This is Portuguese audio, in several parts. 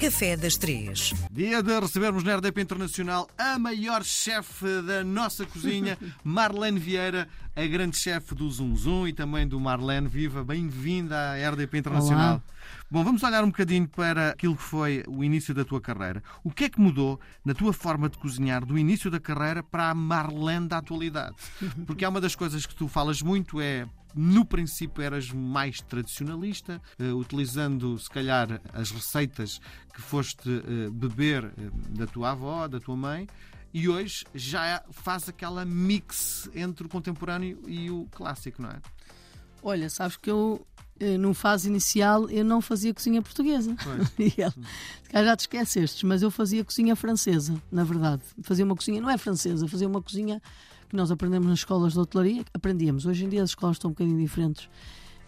Café das Três. Dia de recebermos na RDP Internacional a maior chefe da nossa cozinha, Marlene Vieira, a grande chefe do Zum Zum e também do Marlene Viva. Bem-vinda à RDP Internacional. Olá. Bom, vamos olhar um bocadinho para aquilo que foi o início da tua carreira. O que é que mudou na tua forma de cozinhar do início da carreira para a Marlene da atualidade? Porque há uma das coisas que tu falas muito é no princípio eras mais tradicionalista, eh, utilizando se calhar as receitas que foste eh, beber eh, da tua avó, da tua mãe, e hoje já faz aquela mix entre o contemporâneo e o clássico, não é? Olha, sabes que eu, eh, numa fase inicial, eu não fazia cozinha portuguesa. Calhar já te esquecestes, mas eu fazia cozinha francesa, na verdade. Fazia uma cozinha, não é francesa, fazia uma cozinha que nós aprendemos nas escolas de hotelaria. Aprendíamos, hoje em dia as escolas estão um bocadinho diferentes.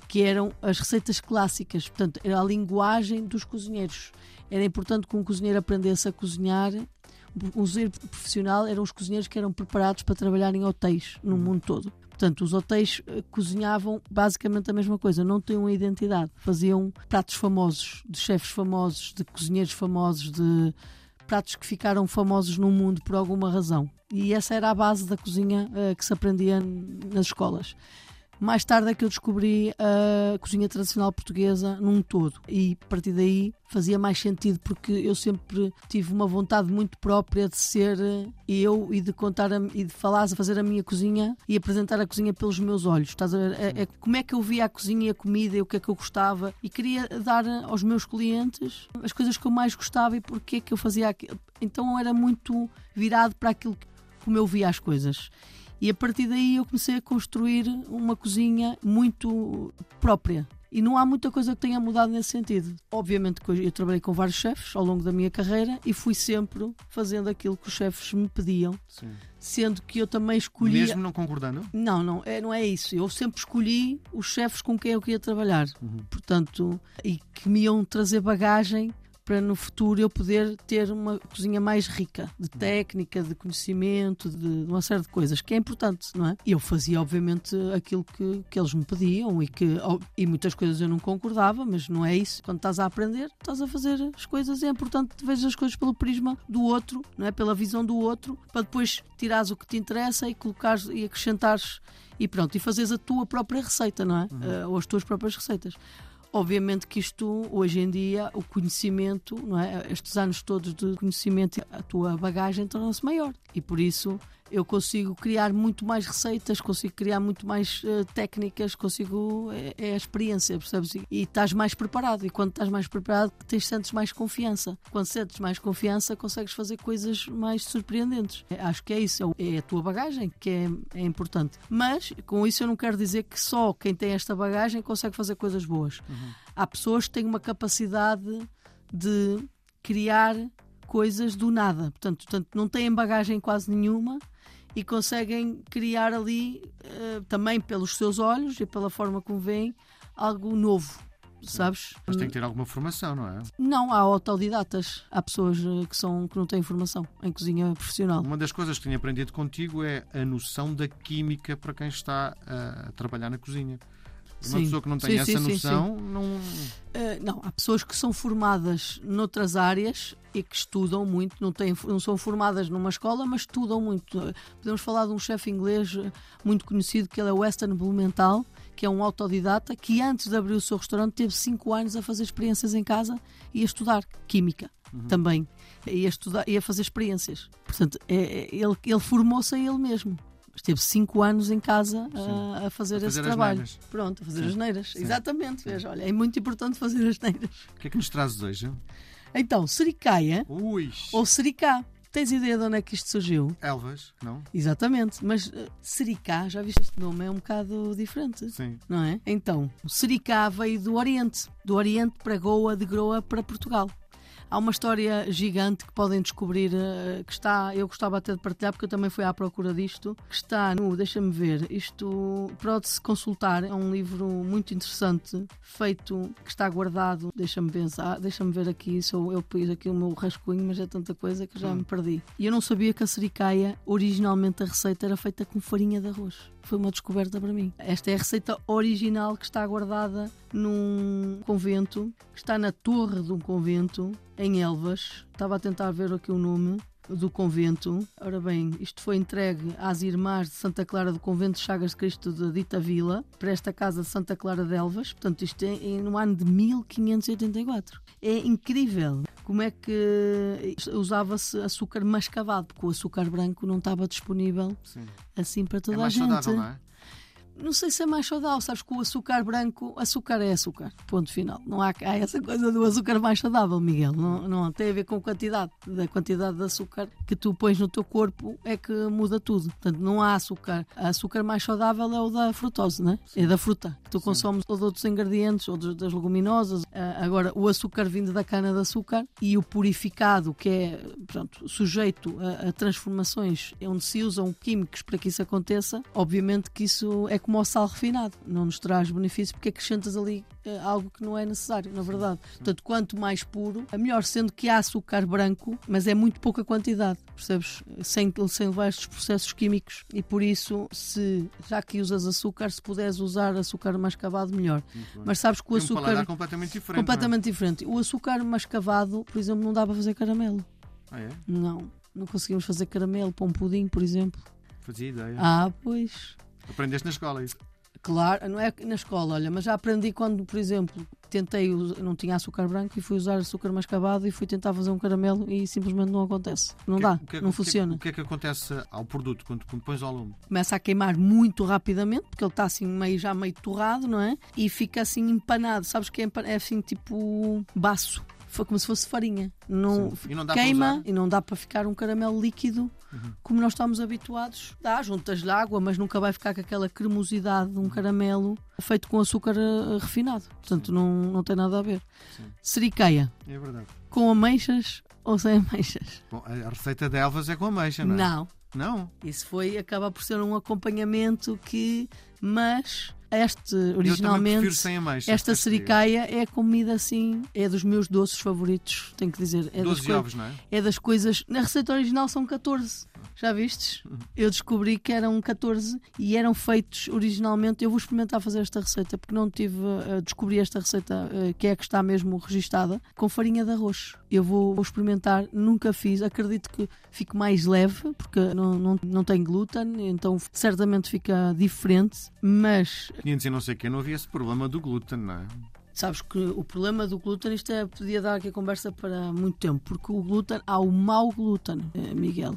Que eram as receitas clássicas, portanto, era a linguagem dos cozinheiros. Era importante que um cozinheiro aprendesse a cozinhar. Um cozinheiro profissional eram os cozinheiros que eram preparados para trabalhar em hotéis no mundo todo. Portanto, os hotéis eh, cozinhavam basicamente a mesma coisa, não tinham uma identidade. Faziam pratos famosos, de chefes famosos, de cozinheiros famosos, de pratos que ficaram famosos no mundo por alguma razão. E essa era a base da cozinha eh, que se aprendia nas escolas. Mais tarde é que eu descobri a cozinha tradicional portuguesa num todo e a partir daí fazia mais sentido porque eu sempre tive uma vontade muito própria de ser eu e de contar a- e de falar, de fazer a minha cozinha e apresentar a cozinha pelos meus olhos. Estás a ver? É, é como é que eu via a cozinha e a comida e o que é que eu gostava e queria dar aos meus clientes as coisas que eu mais gostava e porque é que eu fazia aquilo. Então era muito virado para aquilo como eu via as coisas. E a partir daí eu comecei a construir uma cozinha muito própria. E não há muita coisa que tenha mudado nesse sentido. Obviamente que eu trabalhei com vários chefes ao longo da minha carreira e fui sempre fazendo aquilo que os chefes me pediam, Sim. sendo que eu também escolhia. Mesmo não concordando? Não, não é, não é isso. Eu sempre escolhi os chefes com quem eu queria trabalhar. Portanto, e que me iam trazer bagagem para no futuro eu poder ter uma cozinha mais rica de técnica, de conhecimento, de, de uma série de coisas, que é importante, não é? Eu fazia, obviamente, aquilo que, que eles me pediam e que e muitas coisas eu não concordava, mas não é isso. Quando estás a aprender, estás a fazer as coisas é importante que vejas as coisas pelo prisma do outro, não é? Pela visão do outro, para depois tirares o que te interessa e colocares e acrescentares e pronto, e fazes a tua própria receita, não é? Eh, ou as tuas próprias receitas. Obviamente que isto, hoje em dia, o conhecimento, não é? estes anos todos de conhecimento, a tua bagagem torna-se maior. E por isso eu consigo criar muito mais receitas, consigo criar muito mais eh, técnicas, consigo. É, é a experiência, percebes? E, estás mais preparado. E quando estás mais preparado, tens, sentes mais confiança. Quando sentes mais confiança, consegues fazer coisas mais surpreendentes. É, acho que é isso, é é a tua bagagem que é, é importante. Mas com isso eu não quero dizer que só quem tem esta bagagem consegue fazer coisas boas. Há pessoas que têm uma capacidade de criar coisas do nada. Portanto, portanto não têm bagagem quase nenhuma e conseguem criar ali, eh, também pelos seus olhos e pela forma como veem, algo novo. Sabes? Mas tem que ter alguma formação, não é? Não, há autodidatas. Há pessoas eh, que, são, que não têm formação em cozinha profissional. Uma das coisas que tenho aprendido contigo é a noção da química para quem está a trabalhar na cozinha. Uma Sim. pessoa que não tem Sim, essa sim, noção não. Eh, não, há pessoas que são formadas noutras áreas e que estudam muito, não, têm, não são formadas numa escola, mas estudam muito. Podemos falar de um chefe inglês eh, muito conhecido, que ele é Western Blumenthal, que é um autodidata, que antes de abrir o seu restaurante teve 5 anos a fazer experiências em casa e a estudar química também. E a, estudar, e a fazer experiências. Portanto, é- é- ele, ele formou-se a ele mesmo. Esteve 5 anos em casa a, a fazer A esse fazer as trabalho. neiras. Pronto, a fazer Sim. as neiras. Sim. Exatamente, veja, olha, é muito importante fazer as neiras. O que é que nos trazes hoje? Então, sericaia Ui! ou sericá. Tens ideia de onde é que isto surgiu? Elvas, não? Exatamente, mas uh, sericá, já viste este nome, é um bocado diferente. Sim. Não é? Então, o sericá veio do Oriente, do Oriente para Goa, de Goa para Portugal. Há uma história gigante que podem descobrir, eh, que está, eu gostava até de partilhar, porque eu também fui à procura disto, que está no, deixa-me ver, isto pode-se consultar, é um livro muito interessante, feito, que está guardado, deixa-me pensar, deixa-me ver aqui, sou, eu pus aqui o meu rascunho, mas é tanta coisa que já me perdi. E eu não sabia que a sericaia, originalmente a receita era feita com farinha de arroz. Foi uma descoberta para mim. Esta é a receita original que está guardada num convento, que está na torre de um convento em Elvas. Estava a tentar ver aqui o nome do convento. Ora bem, isto foi entregue às irmãs de Santa Clara do Convento de Chagas de Cristo de Dita Vila, para esta casa de Santa Clara de Elvas. Portanto, isto é no ano de 1584. É incrível como é que usava-se açúcar mascavado, porque o açúcar branco não estava disponível Sim. assim para toda é a gente. Saudável, não é? Não sei se é mais saudável, sabes que o açúcar branco, açúcar é açúcar, ponto final. Não há, há essa coisa do açúcar mais saudável, Miguel. Não, não tem a ver com a quantidade, da quantidade de açúcar que tu pões no teu corpo é que muda tudo. Portanto, não há açúcar. O açúcar mais saudável é o da frutose, né? é da fruta, que tu Sim. consomes ou de outros ingredientes, ou das leguminosas. Ah, agora, o açúcar vindo da cana de açúcar e o purificado, que é pronto, sujeito a, a transformações onde se usam químicos para que isso aconteça, obviamente que isso é como o sal refinado, não nos traz benefícios porque acrescentas ali uh, algo que não é necessário, na verdade. Portanto, quanto mais puro, é melhor, sendo que há açúcar branco, mas é muito pouca quantidade, percebes? Sem, sem levar estes processos químicos e por isso, se já que usas açúcar, se puderes usar açúcar mascavado, melhor. Mas sabes que o açúcar. Um completamente diferente. Completamente é? diferente. O açúcar mascavado, por exemplo, não dá para fazer caramelo. Ah, é? Não. Não conseguimos fazer caramelo para um pudim, por exemplo. Fazia ideia. Ah, pois. Aprendeste na escola isso? Claro, não é na escola, olha, mas já aprendi quando, por exemplo, tentei, não tinha açúcar branco e fui usar açúcar mascavado e fui tentar fazer um caramelo e simplesmente não acontece. Não que, dá, que, não o funciona. O que, é que acontece ao produto quando, pões ao lume? Começa a queimar muito rapidamente, porque ele está assim meio, já meio torrado, não é? E fica assim empanado, sabes que é, é assim tipo baço como se fosse farinha. Não, e não queima e não dá para ficar um caramelo líquido uhum. como nós estamos habituados. Dá, juntas-lhe água, mas nunca vai ficar com aquela cremosidade de um uhum. caramelo feito com açúcar uh, refinado. Portanto, não, não tem nada a ver. Sim. Seriqueia. É verdade. Com ameixas ou sem ameixas? Bom, a receita de Elvas é com ameixa, não é? Não. Não? Isso foi, acaba por ser um acompanhamento que, mas este originalmente esta sericaia é comida assim é dos meus doces favoritos tenho que dizer é das ovos, não é? é das coisas na receita original são 14 já vistes? Eu descobri que eram 14 e eram feitos originalmente. Eu vou experimentar fazer esta receita porque não tive. Uh, descobri esta receita uh, que é que está mesmo registada com farinha de arroz. Eu vou, vou, experimentar, nunca fiz. Acredito que fique mais leve porque não, não, não tem glúten, então certamente fica diferente. Mas. 500 e não sei o que, não havia esse problema do glúten, não é? Sabes que o problema do glúten, isto é, podia dar aqui a conversa para muito tempo, porque o glúten, há o mau glúten, eh, Miguel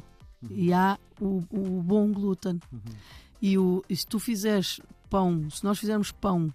e há o, o bom glúten. Uhum. E, o, e se tu fizeres pão, se nós fizermos pão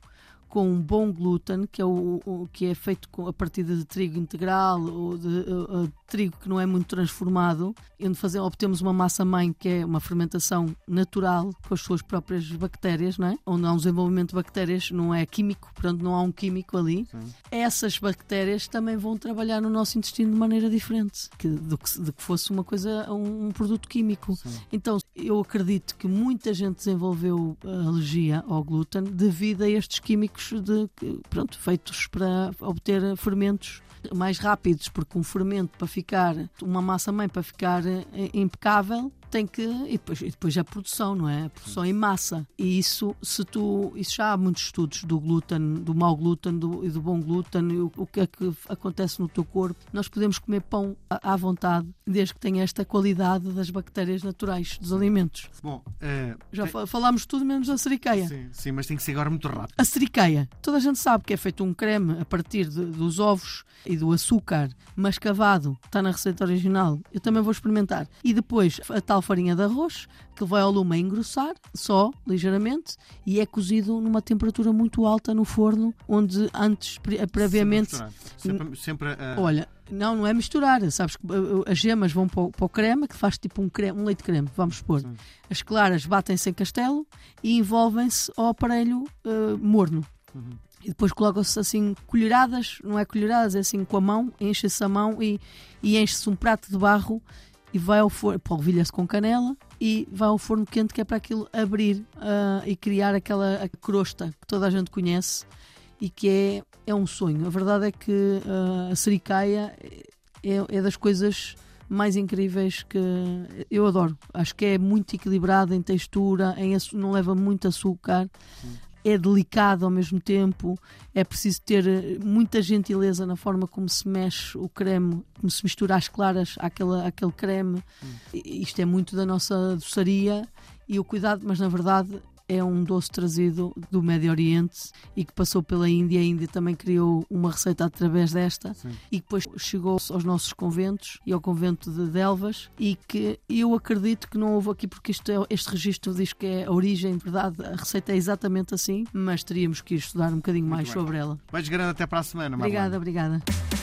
com um bom glúten, que é, o, o que é feito com, a partir de trigo integral ou de uh, uh, trigo que não é muito transformado, onde fazer, obtemos uma massa-mãe que é uma fermentação natural com as suas próprias bactérias, não é? onde há um desenvolvimento de bactérias, não é químico, portanto não há um químico ali. Sim. Essas bactérias também vão trabalhar no nosso intestino de maneira diferente que, do, que, de que fosse uma coisa, um, um produto químico. Sim. Então eu acredito que muita gente desenvolveu alergia ao glúten devido a estes químicos de, pronto, feitos para obter fermentos mais rápidos, porque um fermento para ficar, uma massa mãe para ficar eh, impecável, tem que. E depois, e depois a produção, não é? A produção em massa. E isso, se tu. Isso já há muitos estudos do glúten, do mau glúten do, e do bom glúten, o, o que é que acontece no teu corpo. Nós podemos comer pão à, à vontade, desde que tenha esta qualidade das bactérias naturais dos alimentos. Bom, é, já tem... falámos tudo menos da seriqueia. Sim, sim, mas tem que ser agora muito rápido. A seriqueia, toda a gente sabe que é feito um creme a partir de, dos ovos e do açúcar mascavado, está na receita original. Eu também vou experimentar. E depois a tal farinha de arroz, que vai ao lume a engrossar, só ligeiramente, e é cozido numa temperatura muito alta no forno, onde antes, previamente. Sempre, sempre. Olha, não, não é misturar. Sabes que as gemas vão para o, para o creme, que faz tipo um, creme, um leite creme, vamos pôr. Sim. As claras batem-se em castelo e envolvem-se ao aparelho uh, morno. Uhum. E depois colocam-se assim colheradas, não é colheradas, é assim com a mão, enche-se a mão e, e enche-se um prato de barro e vai ao forno, polvilha-se com canela e vai ao forno quente que é para aquilo abrir uh, e criar aquela crosta que toda a gente conhece e que é, é um sonho. A verdade é que uh, a sericaia é, é das coisas mais incríveis que eu adoro. Acho que é muito equilibrado em textura, em não leva muito açúcar. É delicado ao mesmo tempo, é preciso ter eh, muita gentileza na forma como se mexe o creme, como se mistura as claras àquele, àquele creme. Hum. Isto é muito da nossa doçaria e o cuidado, mas na verdade é um doce trazido do Médio Oriente e que passou pela Índia. A Índia também criou uma receita através desta Sim. e depois chegou aos nossos conventos e ao convento de Delvas e que eu acredito que não houve aqui porque isto é, este registro diz que é a origem, de verdade, a receita é exatamente assim, mas teríamos que ir estudar um bocadinho mais sobre ela. Mais grande até para a semana, Marlene. Obrigada, obrigada.